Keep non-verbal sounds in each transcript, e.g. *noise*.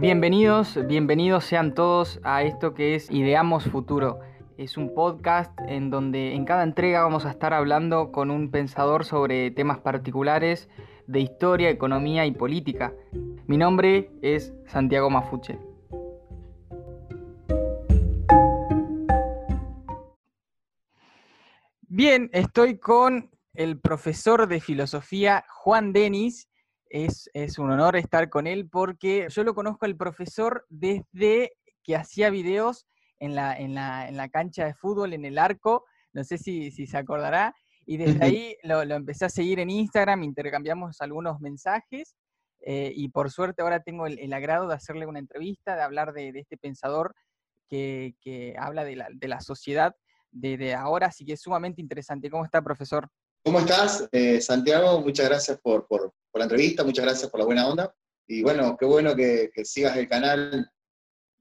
Bienvenidos, bienvenidos sean todos a esto que es Ideamos Futuro. Es un podcast en donde en cada entrega vamos a estar hablando con un pensador sobre temas particulares de historia, economía y política. Mi nombre es Santiago Mafuche. Bien, estoy con el profesor de filosofía Juan Denis. Es, un honor estar con él porque yo lo conozco al profesor desde que hacía videos en la, en la, cancha de fútbol, en el arco, no sé si, se acordará, y desde ahí lo, empecé a seguir en Instagram, intercambiamos algunos mensajes, eh, y por suerte ahora tengo el, agrado de hacerle una entrevista, de hablar de, este pensador que, habla de la, de la sociedad de, ahora, así que es sumamente interesante. ¿Cómo está, profesor? ¿Cómo estás, eh, Santiago? Muchas gracias por, la entrevista, muchas gracias por la buena onda. Y bueno, qué bueno que, sigas el canal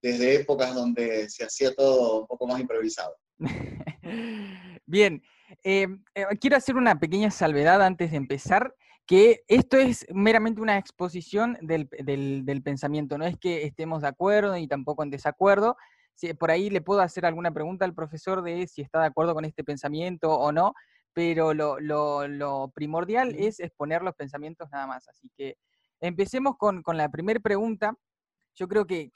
desde épocas donde se hacía todo un poco más improvisado. *laughs* Bien, eh, eh, quiero hacer una pequeña salvedad antes de empezar, que esto es meramente una exposición del, del, pensamiento, no es que estemos de acuerdo ni tampoco en desacuerdo, por ahí le puedo hacer alguna pregunta al profesor de si está de acuerdo con este pensamiento o no, pero lo, primordial es exponer los pensamientos nada más. Así que empecemos con, la primera pregunta. Yo creo que,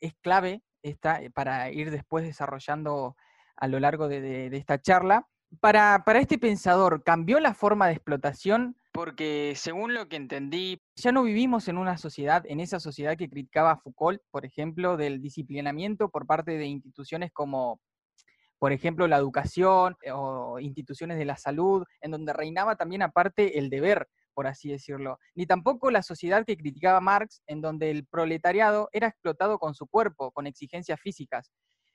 es clave esta, eh, para ir después desarrollando a lo largo de, esta charla. Para, para este pensador, ¿cambió la forma de explotación porque según lo que entendí, ya no vivimos en una sociedad, en esa sociedad que criticaba Foucault, por ejemplo, del disciplinamiento por parte de instituciones como, por ejemplo, la educación eh, o instituciones de la salud, en donde reinaba también aparte el deber, por así decirlo. Ni tampoco la sociedad que criticaba Marx, en donde el proletariado era explotado con su cuerpo, con exigencias físicas.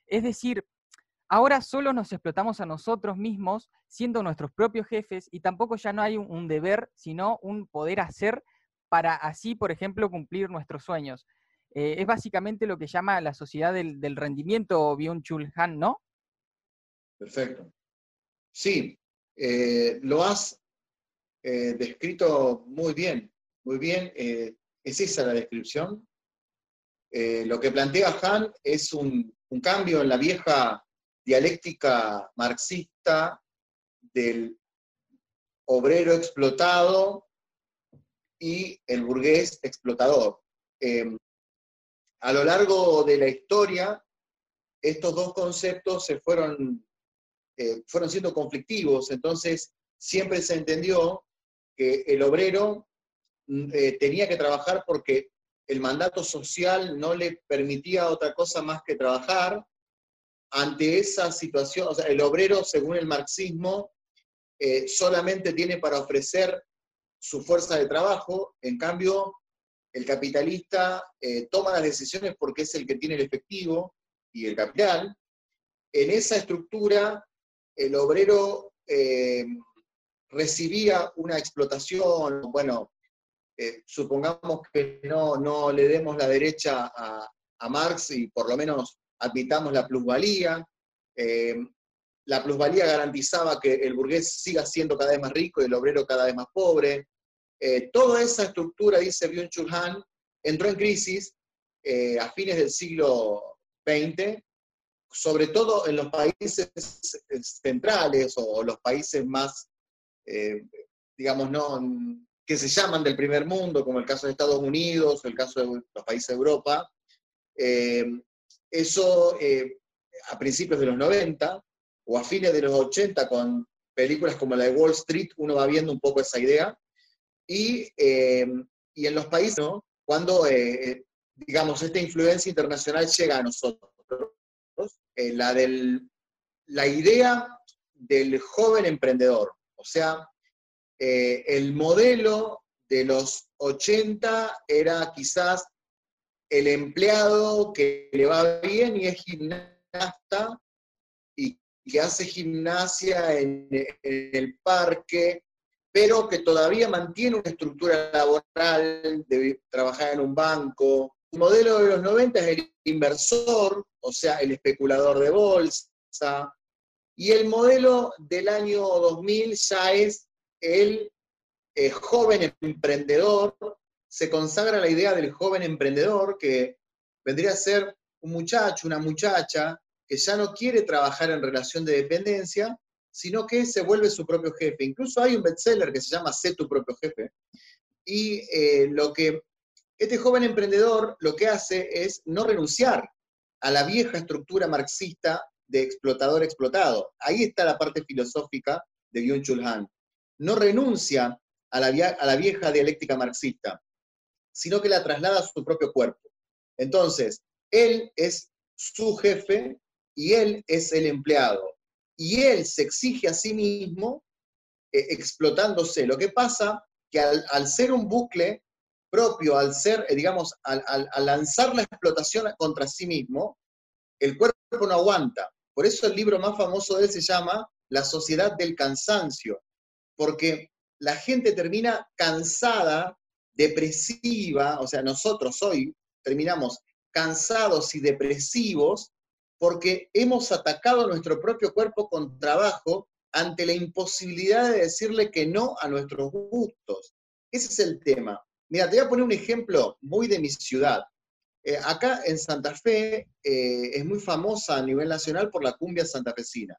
Es decir, Ahora solo nos explotamos a nosotros mismos siendo nuestros propios jefes y tampoco ya no hay un, deber, sino un poder hacer para así, por ejemplo, cumplir nuestros sueños. Eh, es básicamente lo que llama la sociedad del, rendimiento Byung-Chul Han, ¿no? Perfecto. Sí, eh, lo has eh, descrito muy bien, muy bien. es esa la descripción. lo que plantea Han es un, un cambio en la vieja dialéctica marxista del obrero explotado y el burgués explotador. Em, a lo largo de la historia, estos dos conceptos se fueron, eh, fueron siendo conflictivos, entonces siempre se entendió que el obrero mm, eh, tenía que trabajar porque el mandato social no le permitía otra cosa más que trabajar, ante esa situación, el obrero, según el marxismo, eh, solamente tiene para ofrecer su fuerza de trabajo, en cambio, el capitalista toma las decisiones porque es el que tiene el efectivo y el capital. En esa estructura, el obrero eh, recibía una explotación, bueno, supongamos que no, no, le demos la derecha a, a Marx y por lo menos admitamos la plusvalía. Eh, la plusvalía garantizaba que el burgués siga siendo cada vez más rico y el obrero cada vez más pobre. Eh, toda esa estructura, dice Byung-Chul Han, entró en crisis eh, a fines del siglo XX, sobre todo en los países centrales o los países más, digamos, no, que se llaman del primer mundo, como el caso de Estados Unidos el caso de los países de Europa. Eso eh, a principios de los 90 o a fines de los 80 con películas como la de Wall Street, uno va viendo un poco esa idea. Y, eh, en los países, cuando, eh, digamos, esta influencia internacional llega a nosotros, la, del, la idea del joven emprendedor, o sea, el modelo de los 80 era quizás el empleado que le va bien y es gimnasta y que hace gimnasia en, el parque, pero que todavía mantiene una estructura laboral de trabajar en un banco. El modelo de los 90 es el inversor, o sea, el especulador de bolsa, y el modelo del año 2000 ya es el eh, joven emprendedor se consagra la idea del joven emprendedor que vendría a ser un muchacho, una muchacha que ya no quiere trabajar en relación de dependencia, sino que se vuelve su propio jefe. Incluso hay un bestseller que se llama Sé tu propio jefe. Y eh, lo que este joven emprendedor lo que hace es no renunciar a la vieja estructura marxista de explotador explotado. Ahí está la parte filosófica de Byung-Chul Han. No renuncia a la, a la vieja dialéctica marxista, sino que la traslada a su propio cuerpo. Entonces, él es su jefe y él es el empleado. Y él se exige a sí mismo eh, explotándose. Lo que pasa que al, ser un bucle propio, al ser, eh, digamos, al, al, lanzar la explotación contra sí mismo, el cuerpo no aguanta. Por eso el libro más famoso de él se llama La sociedad del cansancio, porque la gente termina cansada, depresiva, o sea, nosotros hoy terminamos cansados y depresivos porque hemos atacado nuestro propio cuerpo con trabajo ante la imposibilidad de decirle que no a nuestros gustos. Ese es el tema. Mira, te voy a poner un ejemplo muy de mi ciudad. Eh, acá en Santa Fe eh, es muy famosa a nivel nacional por la cumbia santafesina.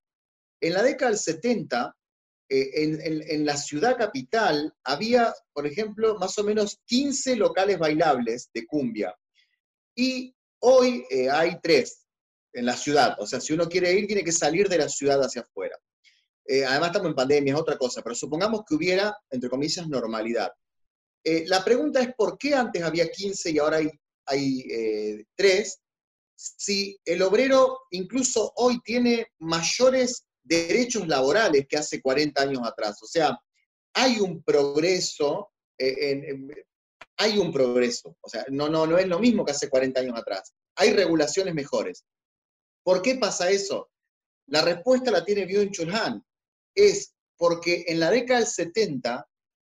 En la década del 70, eh, en, en, la ciudad capital había, por ejemplo, más o menos 15 locales bailables de cumbia. Y hoy hay tres en la ciudad. O sea, si uno quiere ir, tiene que salir de la ciudad hacia afuera. Además estamos en pandemia, es otra cosa, pero supongamos que hubiera, entre comillas, normalidad. Eh, la pregunta es por qué antes había 15 y ahora hay, hay 3, eh, si el obrero incluso hoy tiene mayores derechos laborales que hace 40 años atrás. O sea, hay un progreso, hay un progreso. O sea, no, no, no es lo mismo que hace 40 años atrás. Hay regulaciones mejores. ¿Por qué pasa eso? La respuesta la tiene Byung-Chul Han es porque en la década del 70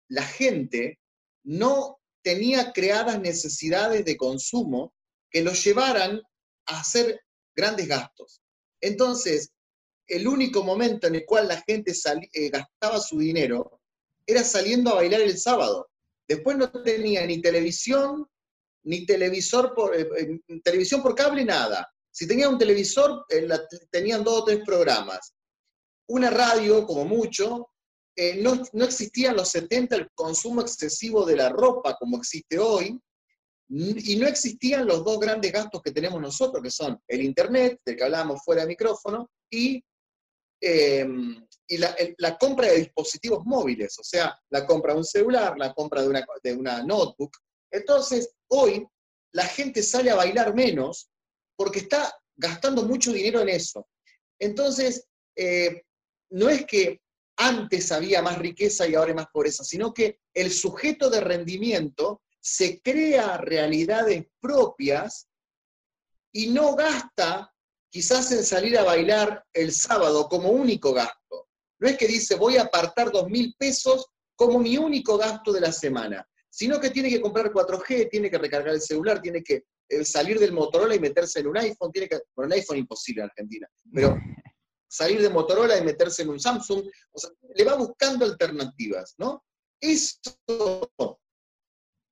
la gente no tenía creadas necesidades de consumo que los llevaran a hacer grandes gastos. Entonces, el único momento en el cual la gente eh, gastaba su dinero era saliendo a bailar el sábado. Después no tenía ni televisión, ni televisor por, eh, eh, televisión por cable, nada. Si tenía un televisor, tenían dos o tres programas una radio, como mucho, eh, no, no, existía en los 70 el consumo excesivo de la ropa como existe hoy, y no existían los dos grandes gastos que tenemos nosotros, que son el Internet, del que hablábamos fuera de micrófono, y, em, y la, compra de dispositivos móviles, o sea, la compra de un celular, la compra de una, de una notebook. Entonces, hoy la gente sale a bailar menos porque está gastando mucho dinero en eso. Entonces, eh, no es que antes había más riqueza y ahora hay más pobreza, sino que el sujeto de rendimiento se crea realidades propias y no gasta quizás en salir a bailar el sábado como único gasto. No es que dice voy a apartar dos mil pesos como mi único gasto de la semana, sino que tiene que comprar 4G, tiene que recargar el celular, tiene que eh, salir del Motorola y meterse en un iPhone, tiene que, bueno, un iPhone imposible en Argentina, pero *laughs* salir de Motorola y meterse en un Samsung, o sea, le va buscando alternativas, ¿no? Eso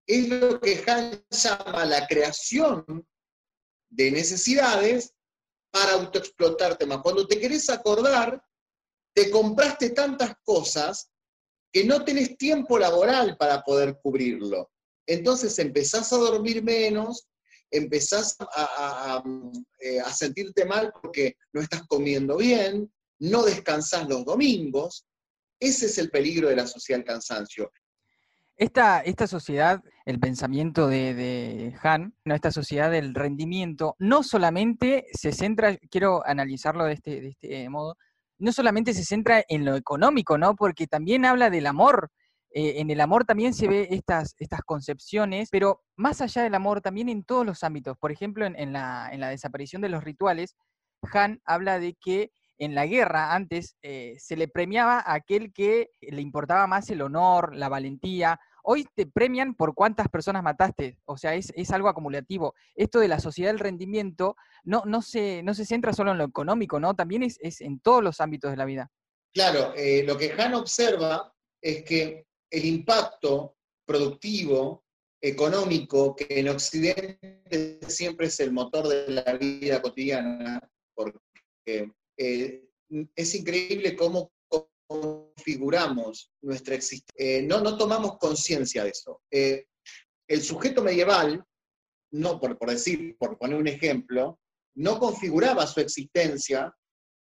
es lo que Han llama la creación de necesidades para autoexplotarte más. Cuando te querés acordar, te compraste tantas cosas que no tenés tiempo laboral para poder cubrirlo. Entonces empezás a dormir menos, empezás eh, a, sentirte mal porque no estás comiendo bien, no descansas los domingos. Ese es el peligro de la sociedad cansancio. Esta, esta sociedad, el pensamiento de, Han, ¿no? esta sociedad del rendimiento, no solamente se centra, quiero analizarlo de este, de este modo, no solamente se centra en lo económico, ¿no? Porque también habla del amor, eh, en el amor también se ve estas, estas concepciones, pero más allá del amor, también en todos los ámbitos. Por ejemplo, en, la, desaparición de los rituales, Han habla de que en la guerra antes eh, se le premiaba a aquel que le importaba más el honor, la valentía. Hoy te premian por cuántas personas mataste, o sea, es, algo acumulativo. Esto de la sociedad del rendimiento no, no, se, no se centra solo en lo económico, ¿no? También es, en todos los ámbitos de la vida. Claro, eh, lo que Han observa es que el impacto productivo económico que en Occidente siempre es el motor de la vida cotidiana, porque eh, es increíble cómo configuramos nuestra existencia. Eh, no, no tomamos conciencia de eso. Eh, el sujeto medieval, no por, por decir, por poner un ejemplo, no configuraba su existencia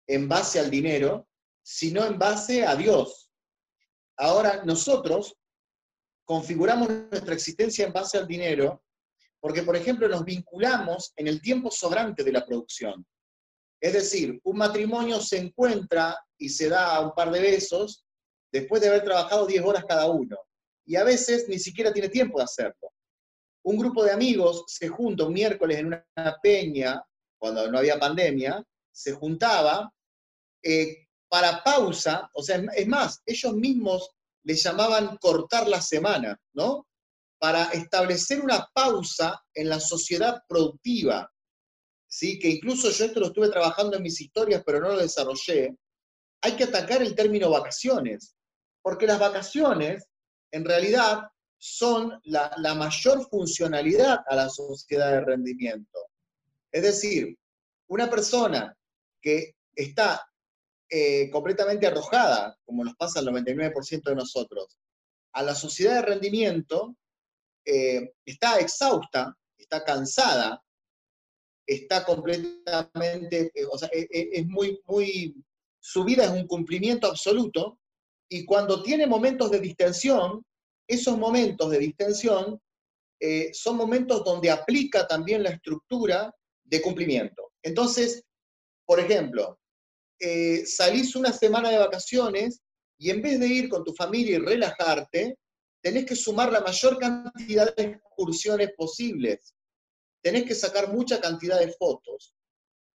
en base al dinero, sino en base a Dios. Ahora nosotros configuramos nuestra existencia en base al dinero porque, por ejemplo, nos vinculamos en el tiempo sobrante de la producción. Es decir, un matrimonio se encuentra y se da un par de besos después de haber trabajado 10 horas cada uno. Y a veces ni siquiera tiene tiempo de hacerlo. Un grupo de amigos se junta un miércoles en una peña, cuando no había pandemia, se juntaba eh, para pausa, o sea, es más, ellos mismos le llamaban cortar la semana, ¿no? Para establecer una pausa en la sociedad productiva, ¿sí? Que incluso yo esto lo estuve trabajando en mis historias, pero no lo desarrollé. Hay que atacar el término vacaciones, porque las vacaciones, en realidad, son la, la mayor funcionalidad a la sociedad de rendimiento. Es decir, una persona que está eh, completamente arrojada, como nos pasa al 99% de nosotros, a la sociedad de rendimiento, eh, está exhausta, está cansada, está completamente, eh, o sea, es, muy, muy, su vida es un cumplimiento absoluto, y cuando tiene momentos de distensión, esos momentos de distensión son momentos donde aplica también la estructura de cumplimiento. Entonces, por ejemplo, eh, salís una semana de vacaciones y en vez de ir con tu familia y relajarte, tenés que sumar la mayor cantidad de excursiones posibles. Tenés que sacar mucha cantidad de fotos.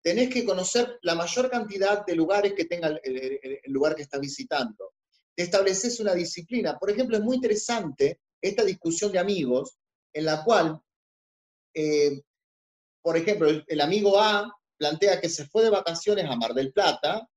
Tenés que conocer la mayor cantidad de lugares que tenga el, lugar que estás visitando. Te estableces una disciplina. Por ejemplo, es muy interesante esta discusión de amigos en la cual, eh, por ejemplo, el amigo A plantea que se fue de vacaciones a Mar del Plata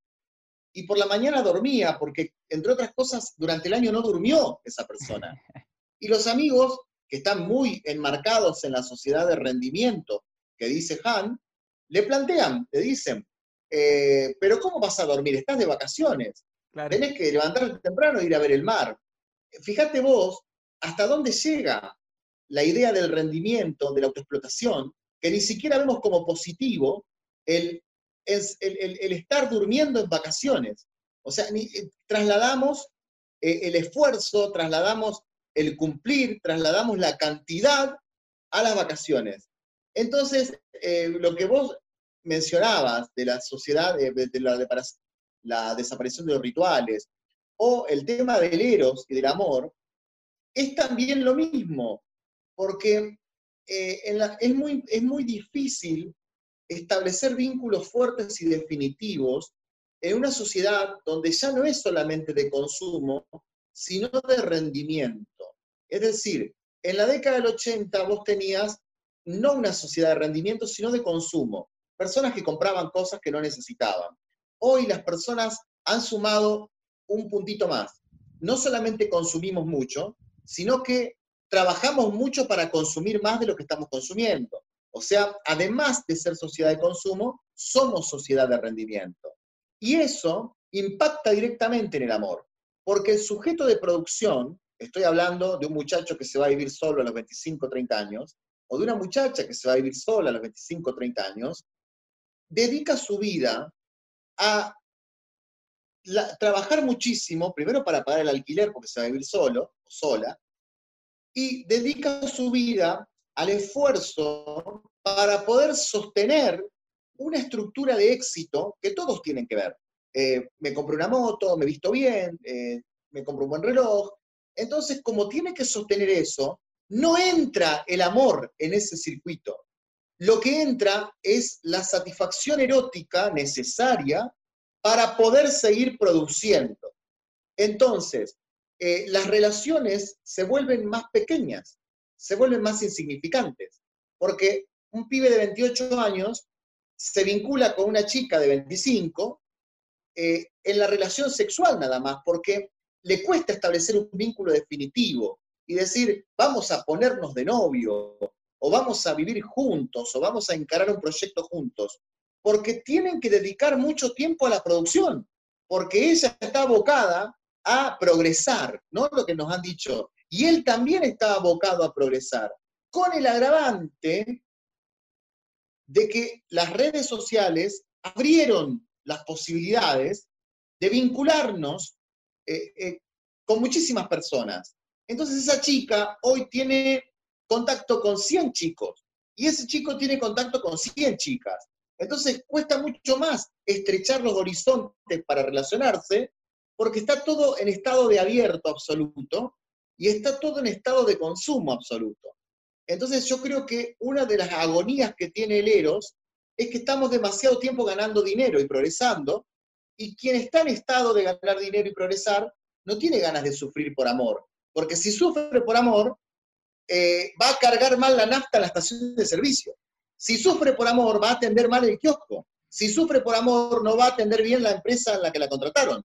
y por la mañana dormía, porque entre otras cosas, durante el año no durmió esa persona. *laughs* Y los amigos que están muy enmarcados en la sociedad de rendimiento que dice Han, le plantean, le dicen, eh, pero ¿cómo vas a dormir? Estás de vacaciones. Tenés que levantarte temprano e ir a ver el mar. Fíjate vos hasta dónde llega la idea del rendimiento, de la autoexplotación, que ni siquiera vemos como positivo, el, es el, estar durmiendo en vacaciones. O sea, eh, trasladamos eh, el esfuerzo, trasladamos el cumplir, trasladamos la cantidad a las vacaciones. Entonces, eh, lo que vos mencionabas de la sociedad, de, la, de la desaparición de los rituales, o el tema del eros y del amor, es también lo mismo, porque es, muy, es muy difícil establecer vínculos fuertes y definitivos en una sociedad donde ya no es solamente de consumo, sino de rendimiento. Es decir, en la década del 80 vos tenías no una sociedad de rendimiento, sino de consumo. Personas que compraban cosas que no necesitaban. Hoy las personas han sumado un puntito más. No solamente consumimos mucho, sino que trabajamos mucho para consumir más de lo que estamos consumiendo. O sea, además de ser sociedad de consumo, somos sociedad de rendimiento. Y eso impacta directamente en el amor, porque el sujeto de producción, estoy hablando de un muchacho que se va a vivir solo a los 25, 30 años, o de una muchacha que se va a vivir sola a los 25, 30 años, dedica su vida a trabajar muchísimo, primero para pagar el alquiler porque se va a vivir solo o sola, y dedica su vida al esfuerzo para poder sostener una estructura de éxito que todos tienen que ver. Eh, me compro una moto, me visto bien, eh, me compro un buen reloj. Entonces, como tiene que sostener eso, no entra el amor en ese circuito. Lo que entra es la satisfacción erótica necesaria para poder seguir produciendo. Entonces, eh, las relaciones se vuelven más pequeñas se vuelven más insignificantes, porque un pibe de 28 años se vincula con una chica de 25 eh, en la relación sexual nada más, porque le cuesta establecer un vínculo definitivo. y decir, vamos a ponernos de novio, o vamos a vivir juntos, o vamos a encarar un proyecto juntos, porque tienen que dedicar mucho tiempo a la producción, porque ella está abocada a progresar, ¿no? Lo que nos han dicho. Y él también está abocado a progresar, con el agravante de que las redes sociales abrieron las posibilidades de vincularnos eh, eh, con muchísimas personas. Entonces esa chica hoy tiene contacto con 100 chicos y ese chico tiene contacto con 100 chicas. Entonces cuesta mucho más estrechar los horizontes para relacionarse porque está todo en estado de abierto absoluto y está todo en estado de consumo absoluto. Entonces yo creo que una de las agonías que tiene el Eros es que estamos demasiado tiempo ganando dinero y progresando, y quien está en estado de ganar dinero y progresar no tiene ganas de sufrir por amor, porque si sufre por amor, eh, va a cargar mal la nafta en la estación de servicio. Si sufre por amor, va a atender mal el kiosco. Si sufre por amor, no va a atender bien la empresa en la que la contrataron.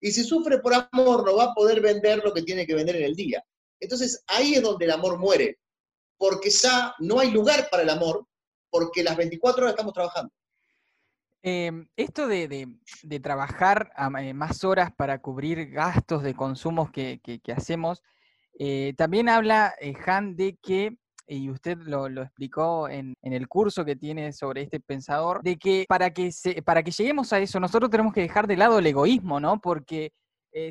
Y si sufre por amor, no va a poder vender lo que tiene que vender en el día. Entonces ahí es donde el amor muere, porque ya no hay lugar para el amor, porque las 24 horas estamos trabajando. Em, esto de, trabajar eh, más horas para cubrir gastos de consumos que, hacemos, eh, también habla, eh, Han, de que, y usted lo, explicó en, el curso que tiene sobre este pensador, de que para que, para que lleguemos a eso, nosotros tenemos que dejar de lado el egoísmo, ¿no? Porque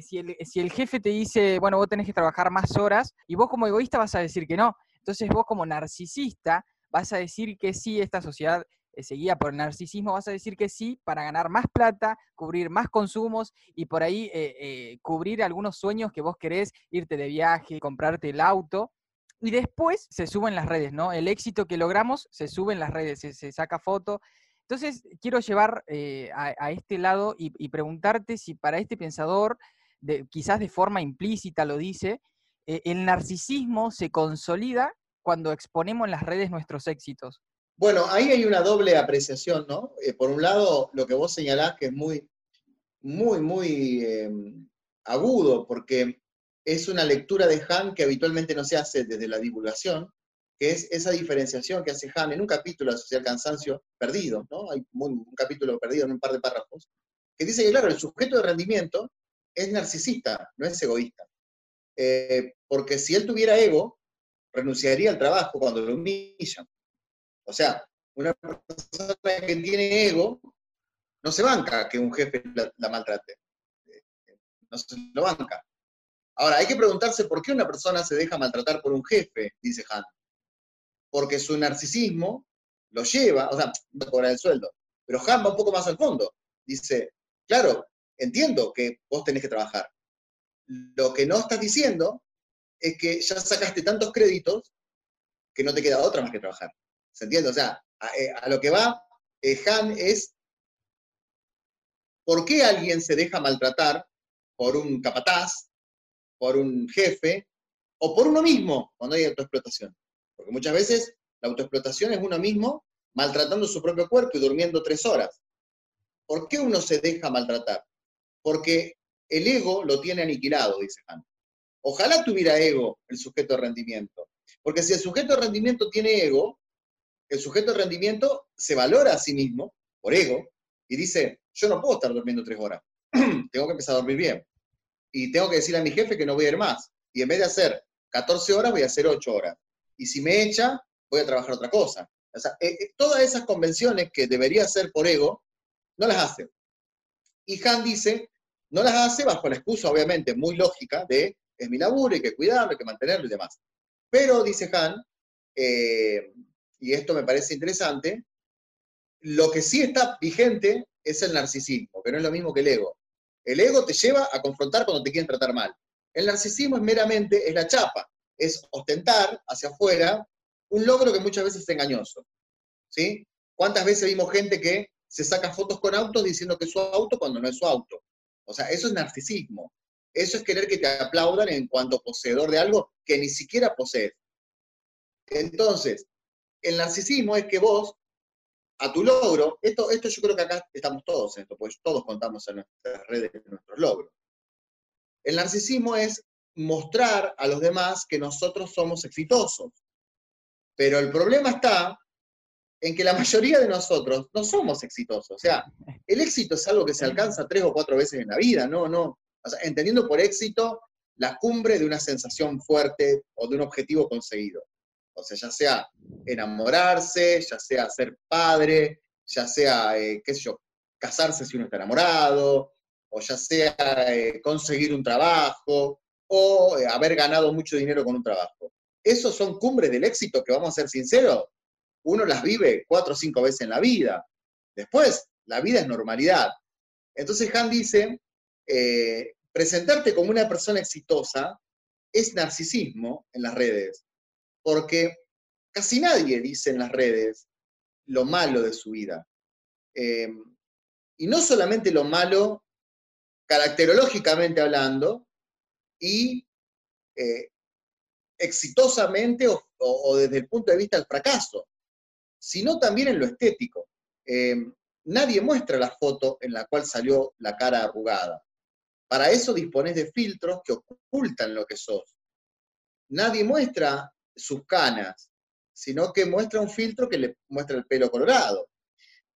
si, el, si el jefe te dice, bueno, vos tenés que trabajar más horas, y vos como egoísta vas a decir que no. Entonces vos como narcisista vas a decir que sí, esta sociedad eh, seguida por el narcisismo, vas a decir que sí para ganar más plata, cubrir más consumos y por ahí eh, eh, cubrir algunos sueños que vos querés, irte de viaje, comprarte el auto. Y después se suben las redes, ¿no? El éxito que logramos se sube en las redes, se, saca foto. Entonces, quiero llevar a, este lado y, preguntarte si para este pensador, de, quizás de forma implícita lo dice, el narcisismo se consolida cuando exponemos en las redes nuestros éxitos? Bueno, ahí hay una doble apreciación, ¿no? Eh, por un lado, lo que vos señalás que es muy, muy, muy em, agudo, porque es una lectura de Han que habitualmente no se hace desde la divulgación, que es esa diferenciación que hace Han en un capítulo de Social Cansancio perdido, ¿no? Hay un, capítulo perdido en un par de párrafos, que dice que, claro, el sujeto de rendimiento es narcisista, no es egoísta. Eh, porque si él tuviera ego, renunciaría al trabajo cuando lo humillan. O sea, una persona que tiene ego no se banca que un jefe la, maltrate. No se lo banca. Ahora, hay que preguntarse por qué una persona se deja maltratar por un jefe, dice Han. Porque su narcisismo lo lleva, o sea, no cobra el sueldo. Pero Han va un poco más al fondo. Dice, claro, entiendo que vos tenés que trabajar. Lo que no estás diciendo es que ya sacaste tantos créditos que no te queda otra más que trabajar. ¿Se entiende? O sea, a, eh, lo que va eh, Han es por qué alguien se deja maltratar por un capataz, por un jefe o por uno mismo cuando hay autoexplotación. Porque muchas veces la autoexplotación es uno mismo maltratando su propio cuerpo y durmiendo tres horas. ¿Por qué uno se deja maltratar? Porque el ego lo tiene aniquilado, dice Han. Ojalá tuviera ego el sujeto de rendimiento. Porque si el sujeto de rendimiento tiene ego, el sujeto de rendimiento se valora a sí mismo por ego y dice, yo no puedo estar durmiendo tres horas, *clears throat* tengo que empezar a dormir bien. Y tengo que decirle a mi jefe que no voy a ir más. Y en vez de hacer 14 horas, voy a hacer 8 horas. Y si me echa, voy a trabajar otra cosa. O sea, eh, eh, todas esas convenciones que debería hacer por ego, no las hace. Y Han dice, no las hace bajo la excusa, obviamente, muy lógica de es mi laburo, hay que cuidarlo, hay que mantenerlo y demás. Pero, dice Han, eh, y esto me parece interesante, lo que sí está vigente es el narcisismo, que no es lo mismo que el ego. El ego te lleva a confrontar cuando te quieren tratar mal. El narcisismo es meramente, es la chapa, es ostentar hacia afuera un logro que muchas veces es engañoso. ¿sí? ¿Cuántas veces vimos gente que se saca fotos con autos diciendo que es su auto cuando no es su auto? O sea, eso es narcisismo. Eso es querer que te aplaudan en cuanto poseedor de algo que ni siquiera posees. Entonces, el narcisismo es que vos, a tu logro, esto, esto yo creo que acá estamos todos en esto, pues todos contamos en nuestras redes nuestros logros. El narcisismo es mostrar a los demás que nosotros somos exitosos. Pero el problema está en que la mayoría de nosotros no somos exitosos. O sea, el éxito es algo que se alcanza tres o cuatro veces en la vida, no, no. entendiendo por éxito la cumbre de una sensación fuerte o de un objetivo conseguido. O sea, ya sea enamorarse, ya sea ser padre, ya sea, eh, qué sé yo, casarse si uno está enamorado, o ya sea eh, conseguir un trabajo, o eh, haber ganado mucho dinero con un trabajo. Esos son cumbres del éxito que, vamos a ser sinceros, uno las vive cuatro o cinco veces en la vida. Después, la vida es normalidad. Entonces Han dice, presentarte como una persona exitosa es narcisismo en las redes, porque casi nadie dice en las redes lo malo de su vida. Em, y no solamente lo malo caracterológicamente hablando, y eh, exitosamente o, desde el punto de vista del fracaso, sino también en lo estético. Em, nadie muestra la foto en la cual salió la cara arrugada. Para eso dispones de filtros que ocultan lo que sos. Nadie muestra sus canas, sino que muestra un filtro que le muestra el pelo colorado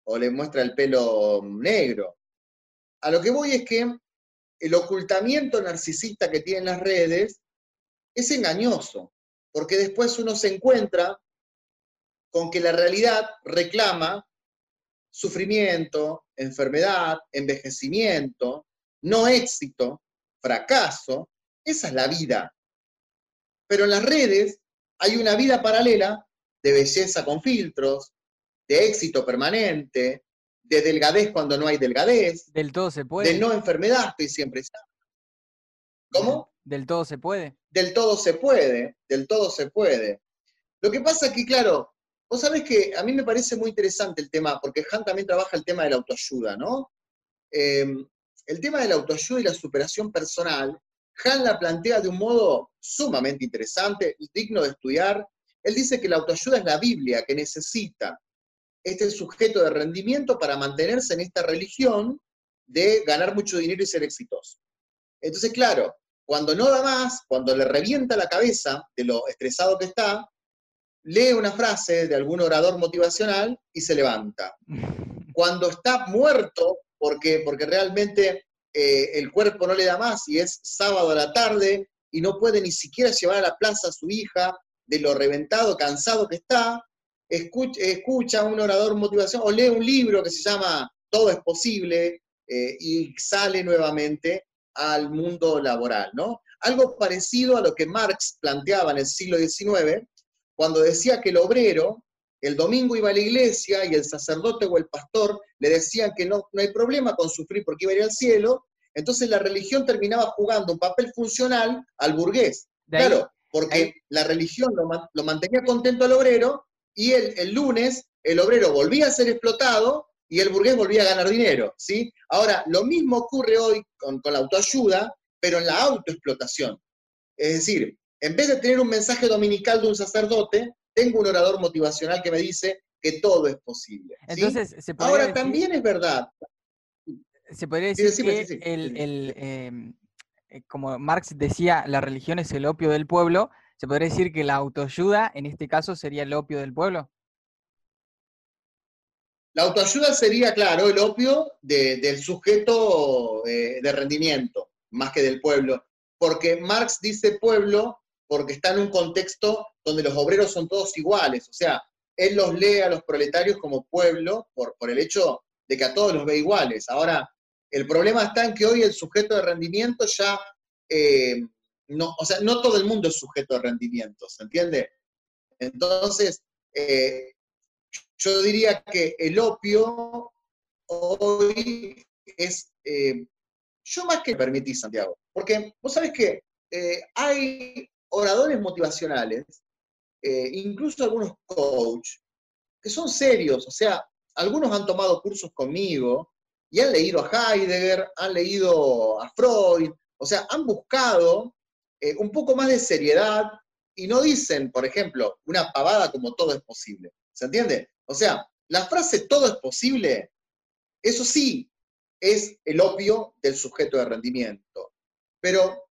o le muestra el pelo negro. A lo que voy es que el ocultamiento narcisista que tienen las redes es engañoso, porque después uno se encuentra con que la realidad reclama sufrimiento, enfermedad, envejecimiento, no éxito, fracaso. Esa es la vida. Pero en las redes hay una vida paralela de belleza con filtros, de éxito permanente, de delgadez cuando no hay delgadez. Del todo se puede. De no enfermedad, estoy siempre ¿Cómo? Del todo se puede. Del todo se puede, del todo se puede. Lo que pasa es que, claro, vos sabés que a mí me parece muy interesante el tema, porque Han también trabaja el tema de la autoayuda, ¿no? Em, el tema de la autoayuda y la superación personal, Han la plantea de un modo sumamente interesante, digno de estudiar. Él dice que la autoayuda es la Biblia que necesita este sujeto de rendimiento para mantenerse en esta religión de ganar mucho dinero y ser exitoso. Entonces, claro, cuando no da más, cuando le revienta la cabeza de lo estresado que está, lee una frase de algún orador motivacional y se levanta. *laughs* Cuando está muerto, porque, porque realmente eh, el cuerpo no le da más y es sábado a la tarde y no puede ni siquiera llevar a la plaza a su hija de lo reventado, cansado que está, escucha, a un orador motivación o lee un libro que se llama Todo es posible eh, y sale nuevamente al mundo laboral, ¿no? Algo parecido a lo que Marx planteaba en el siglo XIX, cuando decía que el obrero el domingo iba a la iglesia y el sacerdote o el pastor le decían que no, no hay problema con sufrir porque iba a ir al cielo, entonces la religión terminaba jugando un papel funcional al burgués. Claro, porque la religión lo, lo, mantenía contento al obrero y el, lunes el obrero volvía a ser explotado y el burgués volvía a ganar dinero, ¿sí? Ahora, lo mismo ocurre hoy con, la autoayuda, pero en la autoexplotación. Es decir, en vez de tener un mensaje dominical de un sacerdote, tengo un orador motivacional que me dice que todo es posible. Entonces, Ahora, también es verdad. Se podría decir que el, eh, como Marx decía, la religión es el opio del pueblo, ¿Se podría decir que la autoayuda en este caso sería el opio del pueblo? La autoayuda sería, claro, el opio del sujeto eh, de rendimiento, más que del pueblo. Porque Marx dice pueblo porque está en un contexto donde los obreros son todos iguales. O sea, él los lee a los proletarios como pueblo por, por el hecho de que a todos los ve iguales. Ahora, el problema está en que hoy el sujeto de rendimiento ya eh, no, o sea, no todo el mundo es sujeto de rendimiento, ¿se entiende? Entonces, eh, yo diría que el opio hoy es, eh, yo más que permití, Santiago, porque vos sabés que hay oradores motivacionales, incluso algunos coach, que son serios, o sea, algunos han tomado cursos conmigo y han leído a Heidegger, han leído a Freud, o sea, han buscado eh, un poco más de seriedad y no dicen, por ejemplo, una pavada como todo es posible. ¿Se entiende? O sea, la frase todo es posible, eso sí es el opio del sujeto de rendimiento. Pero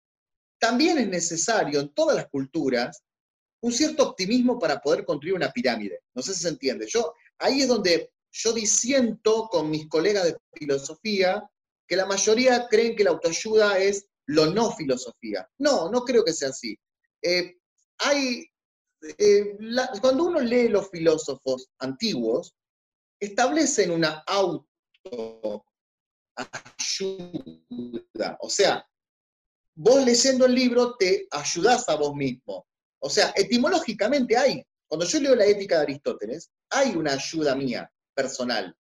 también es necesario en todas las culturas un cierto optimismo para poder construir una pirámide. No sé si se entiende. Yo, ahí es donde yo disiento con mis colegas de filosofía que la mayoría creen que la autoayuda es lo no filosofía. No, no creo que sea así. Eh, hay, eh, cuando uno lee los filósofos antiguos, establecen una autoayuda. O sea, vos leyendo el libro te ayudás a vos mismo. O sea, etimológicamente hay, cuando yo leo la ética de Aristóteles, hay una ayuda mía personal.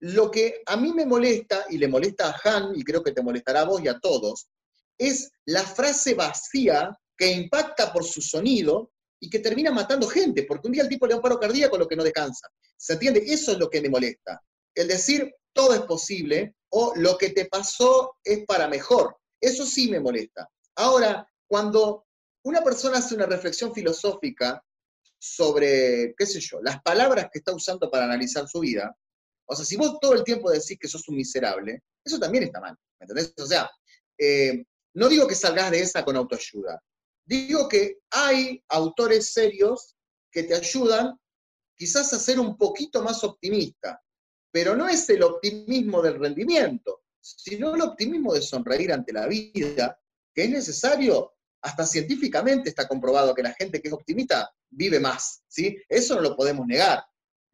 Lo que a mí me molesta, y le molesta a Han, y creo que te molestará a vos y a todos, es la frase vacía que impacta por su sonido y que termina matando gente, porque un día el tipo le da un paro cardíaco lo que no descansa. ¿Se entiende? Eso es lo que me molesta. El decir todo es posible o lo que te pasó es para mejor. Eso sí me molesta. Ahora, cuando una persona hace una reflexión filosófica sobre, qué sé yo, las palabras que está usando para analizar su vida, o sea, si vos todo el tiempo decís que sos un miserable, eso también está mal, ¿me entendés? O sea, eh, no digo que salgas de esa con autoayuda, digo que hay autores serios que te ayudan quizás a ser un poquito más optimista, pero no es el optimismo del rendimiento, sino el optimismo de sonreír ante la vida, que es necesario, hasta científicamente está comprobado que la gente que es optimista vive más, ¿sí? Eso no lo podemos negar.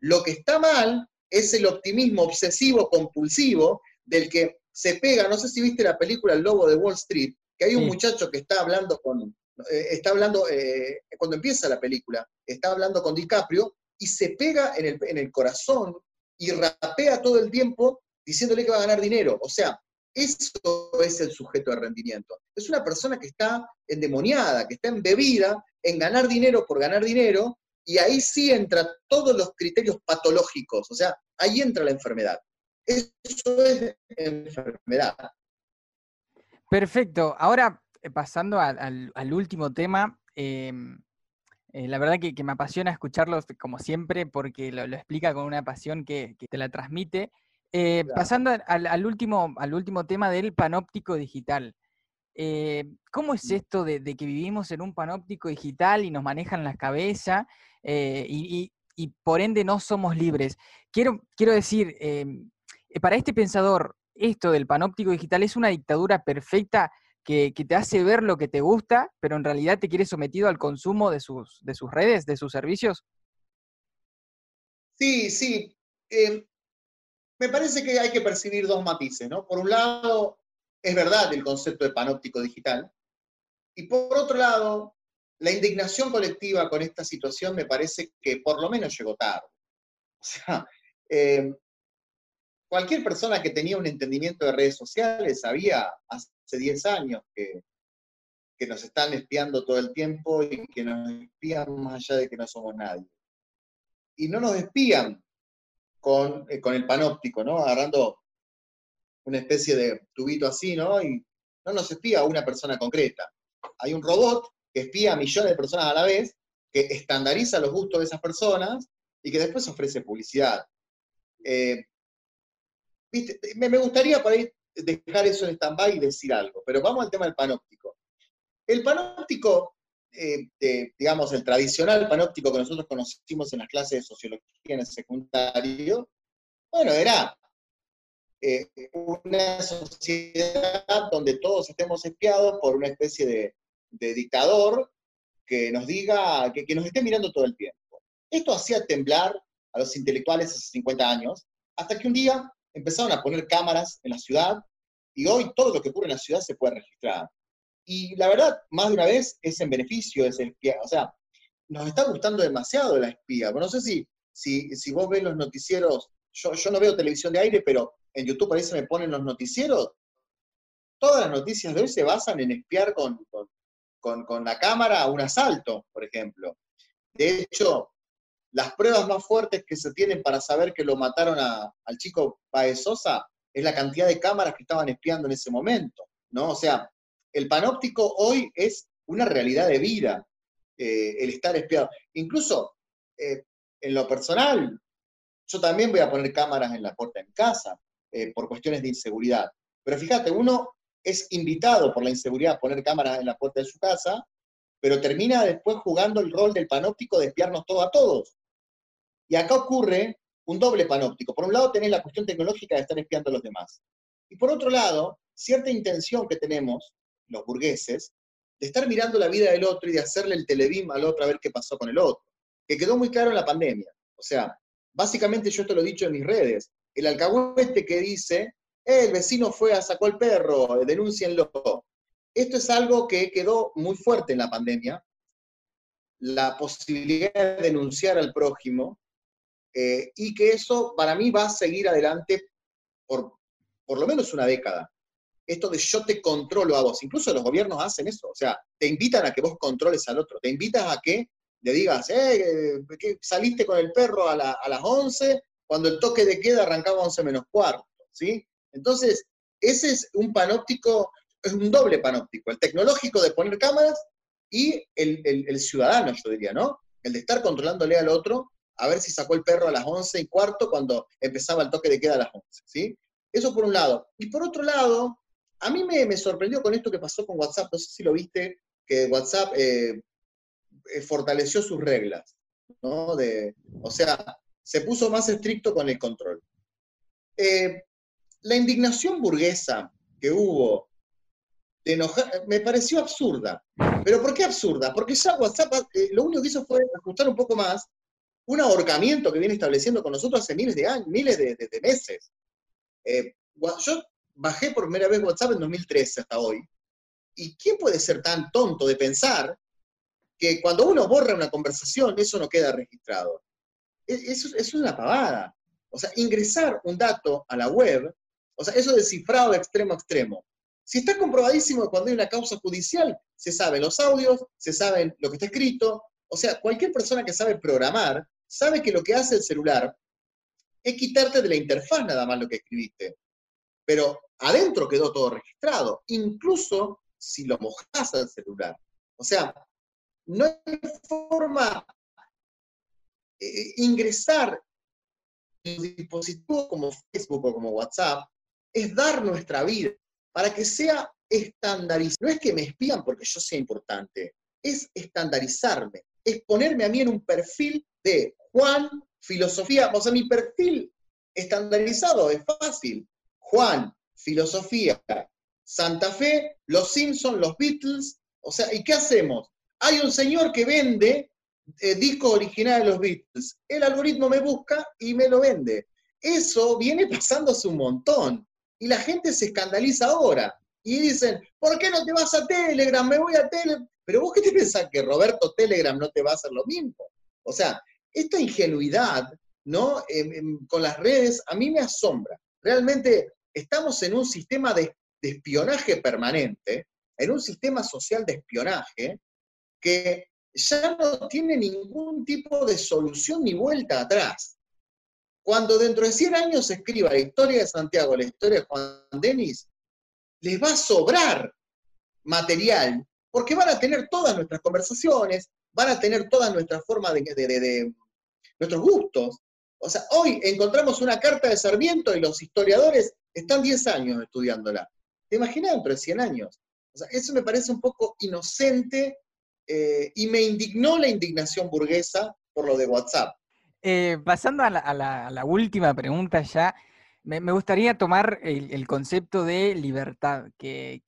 Lo que está mal es el optimismo obsesivo compulsivo del que se pega, no sé si viste la película El Lobo de Wall Street, que hay un muchacho que está hablando con, eh, está hablando, eh, cuando empieza la película, está hablando con DiCaprio y se pega en el, en el corazón y rapea todo el tiempo diciéndole que va a ganar dinero. O sea, eso es el sujeto de rendimiento. Es una persona que está endemoniada, que está embebida en ganar dinero por ganar dinero, y ahí sí entra todos los criterios patológicos, o sea, ahí entra la enfermedad. Eso es enfermedad. Perfecto. Ahora, eh, pasando al, último tema, em, eh, la verdad que, me apasiona escucharlo como siempre porque lo, explica con una pasión que, te la transmite. Eh, pasando al, último, al último tema del panóptico digital. ¿Cómo es esto de, que vivimos en un panóptico digital y nos manejan la cabeza y, por ende no somos libres? Quiero, quiero decir, em, para este pensador, esto del panóptico digital es una dictadura perfecta que, te hace ver lo que te gusta, pero en realidad te quiere sometido al consumo de sus, de sus redes, de sus servicios? Sí, sí. Eh, me parece que hay que percibir dos matices, ¿no? Por un lado, es verdad el concepto de panóptico digital, y por otro lado, la indignación colectiva con esta situación me parece que por lo menos llegó tarde. O sea, eh, cualquier persona que tenía un entendimiento de redes sociales sabía hace 10 años que, que nos están espiando todo el tiempo y que nos espían más allá de que no somos nadie. Y no nos espían con, eh, con el panóptico, ¿no? Agarrando una especie de tubito así, ¿no? Y no nos espía una persona concreta. Hay un robot que espía a millones de personas a la vez, que estandariza los gustos de esas personas y que después ofrece publicidad. Eh, me, gustaría por ahí dejar eso en stand-by y decir algo, pero vamos al tema del panóptico. El panóptico, eh, digamos, el tradicional panóptico que nosotros conocimos en las clases de sociología en el secundario, bueno, era eh, una sociedad donde todos estemos espiados por una especie de, dictador que nos diga, que, que, nos esté mirando todo el tiempo. Esto hacía temblar a los intelectuales hace 50 años, hasta que un día empezaron a poner cámaras en la ciudad y hoy todo lo que ocurre en la ciudad se puede registrar. Y la verdad, más de una vez es en beneficio de ese espía. O sea, nos está gustando demasiado la espía. no sé si, si, si vos ves los noticieros, yo, yo no veo televisión de aire, pero en YouTube parece me ponen los noticieros. Todas las noticias de hoy se basan en espiar con, con, con la cámara un asalto, por ejemplo. De hecho, las pruebas más fuertes que se tienen para saber que lo mataron al chico Paez Sosa es la cantidad de cámaras que estaban espiando en ese momento, ¿no? O sea, el panóptico hoy es una realidad de vida, eh, el estar espiado. Incluso, eh, en lo personal, yo también voy a poner cámaras en la puerta de mi casa, eh, por cuestiones de inseguridad. Pero fíjate, uno es invitado por la inseguridad a poner cámaras en la puerta de su casa, pero termina después jugando el rol del panóptico de espiarnos todos a todos. Y acá ocurre un doble panóptico. Por un lado tenés la cuestión tecnológica de estar espiando a los demás. Y por otro lado, cierta intención que tenemos, los burgueses, de estar mirando la vida del otro y de hacerle el telebim al otro a ver qué pasó con el otro, que quedó muy claro en la pandemia. O sea, básicamente yo te lo he dicho en mis redes, el alcahuete que dice, eh, el vecino fue a sacó el perro, denúncienlo. Esto es algo que quedó muy fuerte en la pandemia, la posibilidad de denunciar al prójimo, eh, y que eso para mí va a seguir adelante por por lo menos una década. Esto de yo te controlo a vos, incluso los gobiernos hacen eso, o sea, te invitan a que vos controles al otro, te invitas a que le digas, eh, que saliste con el perro a, las 11, cuando el toque de queda arrancaba 11 menos cuarto, ¿sí? Entonces, ese es un panóptico, es un doble panóptico, el tecnológico de poner cámaras y el, ciudadano, yo diría, ¿no? El de estar controlándole al otro a ver si sacó el perro a las 11 y cuarto cuando empezaba el toque de queda a las 11, ¿sí? Eso por un lado. Y por otro lado, a mí me, sorprendió con esto que pasó con WhatsApp, no sé si lo viste, que WhatsApp eh, eh, fortaleció sus reglas, ¿no? De, o sea, se puso más estricto con el control. Eh, la indignación burguesa que hubo de enojar, me pareció absurda. ¿Pero por qué absurda? Porque ya WhatsApp lo único que hizo fue ajustar un poco más un ahorcamiento que viene estableciendo con nosotros hace miles de años, miles de meses. Eh, yo bajé por primera vez WhatsApp en 2013 hasta hoy. ¿Y quién puede ser tan tonto de pensar que cuando uno borra una conversación, eso no queda registrado? E, eso, es una pavada. O sea, ingresar un dato a la web, o sea, eso de cifrado de extremo a extremo. Si está comprobadísimo cuando hay una causa judicial, se saben los audios, se sabe lo que está escrito. O sea, cualquier persona que sabe programar sabe que lo que hace el celular es quitarte de la interfaz nada más lo que escribiste. Pero adentro quedó todo registrado, incluso si lo mojas al celular. O sea, no hay forma eh, ingresar en dispositivos como Facebook o como WhatsApp es dar nuestra vida para que sea estandarizado. No es que me espían porque yo sea importante, es estandarizarme, es ponerme a mí en un perfil de Juan filosofía, o sea, mi perfil estandarizado es fácil. Juan, filosofía, Santa Fe, los Simpsons, los Beatles, o sea, ¿y qué hacemos? Hay un señor que vende eh, discos originales de los Beatles. El algoritmo me busca y me lo vende. Eso viene *laughs* pasándose un montón. Y la gente se escandaliza ahora. Y dicen, ¿por qué no te vas a Telegram? Me voy a Telegram. Pero vos qué te pensás que Roberto Telegram no te va a hacer lo mismo. O sea, esta ingenuidad, ¿no? con las redes, a mí me asombra. Realmente estamos en un sistema de, espionaje permanente, en un sistema social de espionaje, que ya no tiene ningún tipo de solución ni vuelta atrás. Cuando dentro de 100 años se escriba la historia de Santiago, la historia de Juan Denis, les va a sobrar material, porque van a tener todas nuestras conversaciones, van a tener toda nuestra forma de, nuestros gustos. O sea, hoy encontramos una carta de Sarmiento y los historiadores están 10 años estudiándola. ¿Te imaginas dentro de 100 años? O sea, eso me parece un poco inocente eh, y me indignó la indignación burguesa por lo de WhatsApp. Eh, pasando a la, última pregunta ya, me, gustaría tomar el, concepto de libertad, que,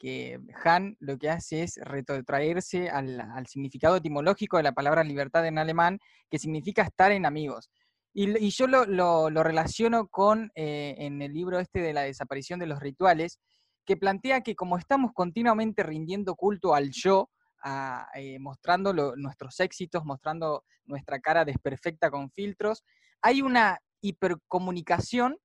Han lo que hace es retrotraerse al, significado etimológico de la palabra libertad en alemán, que significa estar en amigos. Y, yo lo, relaciono con, eh, en el libro este de la desaparición de los rituales, que plantea que como estamos continuamente rindiendo culto al yo, eh, mostrando nuestros éxitos, mostrando nuestra cara desperfecta con filtros, hay una hipercomunicación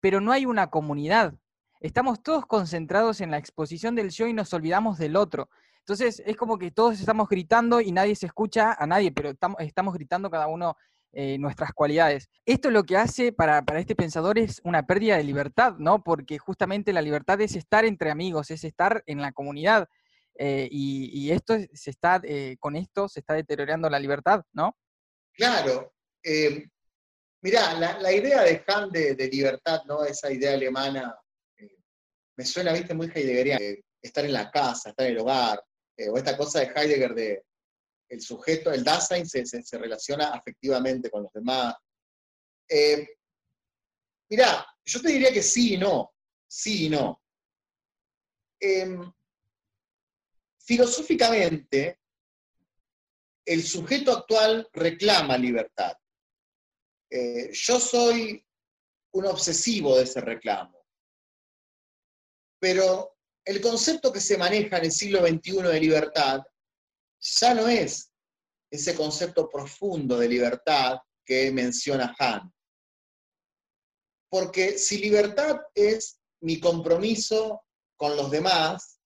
pero no hay una comunidad. Estamos todos concentrados en la exposición del yo y nos olvidamos del otro. Entonces es como que todos estamos gritando y nadie se escucha a nadie, pero estamos, gritando cada uno eh, nuestras cualidades. Esto lo que hace para, este pensador es una pérdida de libertad, ¿no? Porque justamente la libertad es estar entre amigos, es estar en la comunidad. Eh, y, esto se está, eh, con esto se está deteriorando la libertad, ¿no? Claro. Mirá, la, idea de Kant de, libertad, ¿no? Esa idea alemana, me suena, viste, muy heideggeriano, estar en la casa, estar en el hogar, o esta cosa de Heidegger de el sujeto, el Dasein se, relaciona afectivamente con los demás. Eh, mirá, yo te diría que sí y no, sí y no. Em, filosóficamente, el sujeto actual reclama libertad. Eh, yo soy un obsesivo de ese reclamo. Pero el concepto que se maneja en el siglo XXI de libertad ya no es ese concepto profundo de libertad que menciona Han. Porque si libertad es mi compromiso con los demás,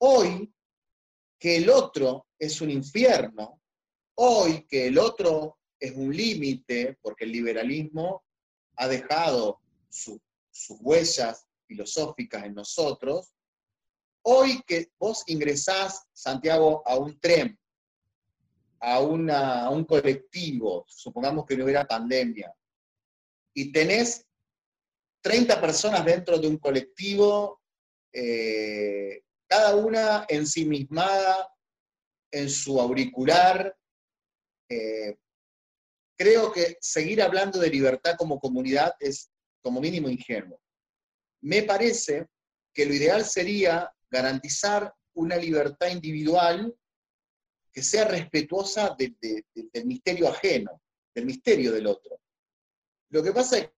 hoy que el otro es un infierno, hoy que el otro es un límite, porque el liberalismo ha dejado sus huellas filosóficas en nosotros, hoy que vos ingresás, Santiago, a un tren, a, un colectivo, supongamos que no hubiera pandemia, y tenés 30 personas dentro de un colectivo, eh, cada una ensimismada en su auricular, eh, creo que seguir hablando de libertad como comunidad es como mínimo ingenuo. Me parece que lo ideal sería garantizar una libertad individual que sea respetuosa del misterio ajeno, del misterio del otro. Lo que pasa es que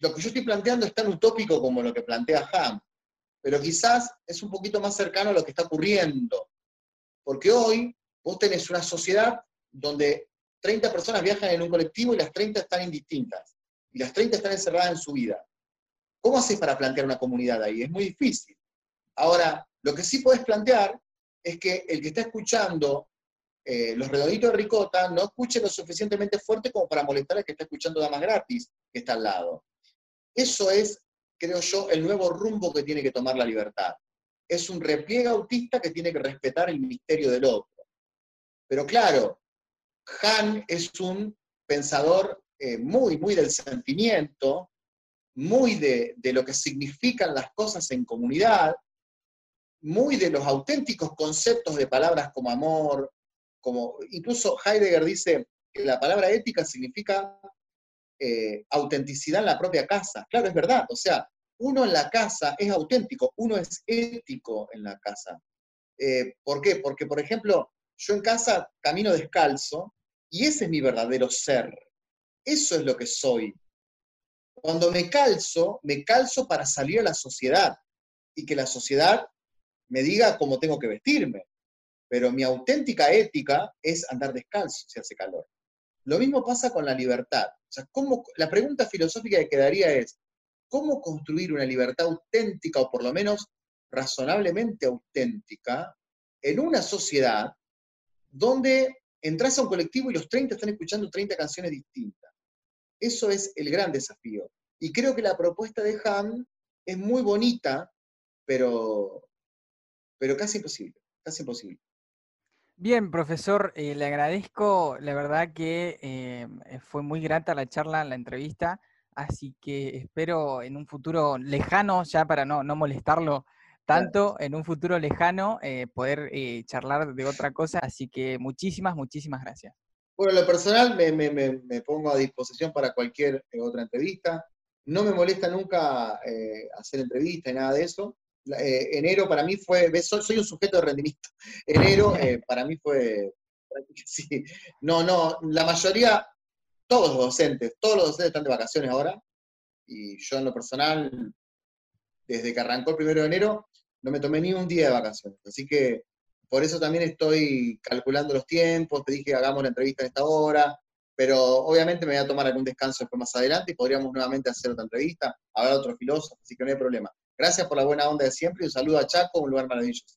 lo que yo estoy planteando es tan utópico como lo que plantea Ham, pero quizás es un poquito más cercano a lo que está ocurriendo. Porque hoy vos tenés una sociedad donde 30 personas viajan en un colectivo y las 30 están indistintas. Y las 30 están encerradas en su vida. ¿Cómo haces para plantear una comunidad ahí? Es muy difícil. Ahora, lo que sí puedes plantear es que el que está escuchando eh, los redonditos de ricota no escuche lo suficientemente fuerte como para molestar al que está escuchando Damas Gratis, que está al lado. Eso es, creo yo, el nuevo rumbo que tiene que tomar la libertad. Es un repliegue autista que tiene que respetar el misterio del otro. Pero claro, Han es un pensador eh, muy, muy del sentimiento, muy de, lo que significan las cosas en comunidad, muy de los auténticos conceptos de palabras como amor, como incluso Heidegger dice que la palabra ética significa eh, autenticidad en la propia casa. Claro, es verdad. O sea, uno en la casa es auténtico, uno es ético en la casa. Eh, ¿Por qué? Porque, por ejemplo, yo en casa camino descalzo y ese es mi verdadero ser. Eso es lo que soy. Cuando me calzo, me calzo para salir a la sociedad y que la sociedad me diga cómo tengo que vestirme. Pero mi auténtica ética es andar descalzo si hace calor. Lo mismo pasa con la libertad. O sea, ¿cómo, la pregunta filosófica que quedaría es, ¿cómo construir una libertad auténtica o por lo menos razonablemente auténtica en una sociedad donde entras a un colectivo y los 30 están escuchando 30 canciones distintas? Eso es el gran desafío. Y creo que la propuesta de Ham es muy bonita, pero, pero casi imposible, casi imposible. Bien, profesor, eh, le agradezco, la verdad que eh, fue muy grata la charla, la entrevista, así que espero en un futuro lejano, ya para no, no molestarlo tanto, en un futuro lejano eh, poder charlar de otra cosa, así que muchísimas, muchísimas gracias. Bueno, lo personal me, me pongo a disposición para cualquier otra entrevista, no me molesta nunca hacer entrevistas y nada de eso, eh, enero para mí fue, soy, un sujeto de rendimiento, enero *laughs* eh, para mí fue, sí, no, no, la mayoría, todos los docentes, todos los docentes están de vacaciones ahora, y yo en lo personal, desde que arrancó el primero de enero, no me tomé ni un día de vacaciones, así que por eso también estoy calculando los tiempos, te dije hagamos la entrevista en esta hora, pero obviamente me voy a tomar algún descanso después más adelante y podríamos nuevamente hacer otra entrevista, hablar otro filósofo, así que no hay problema. Gracias por la buena onda de siempre y un saludo a Chaco, un lugar maravilloso.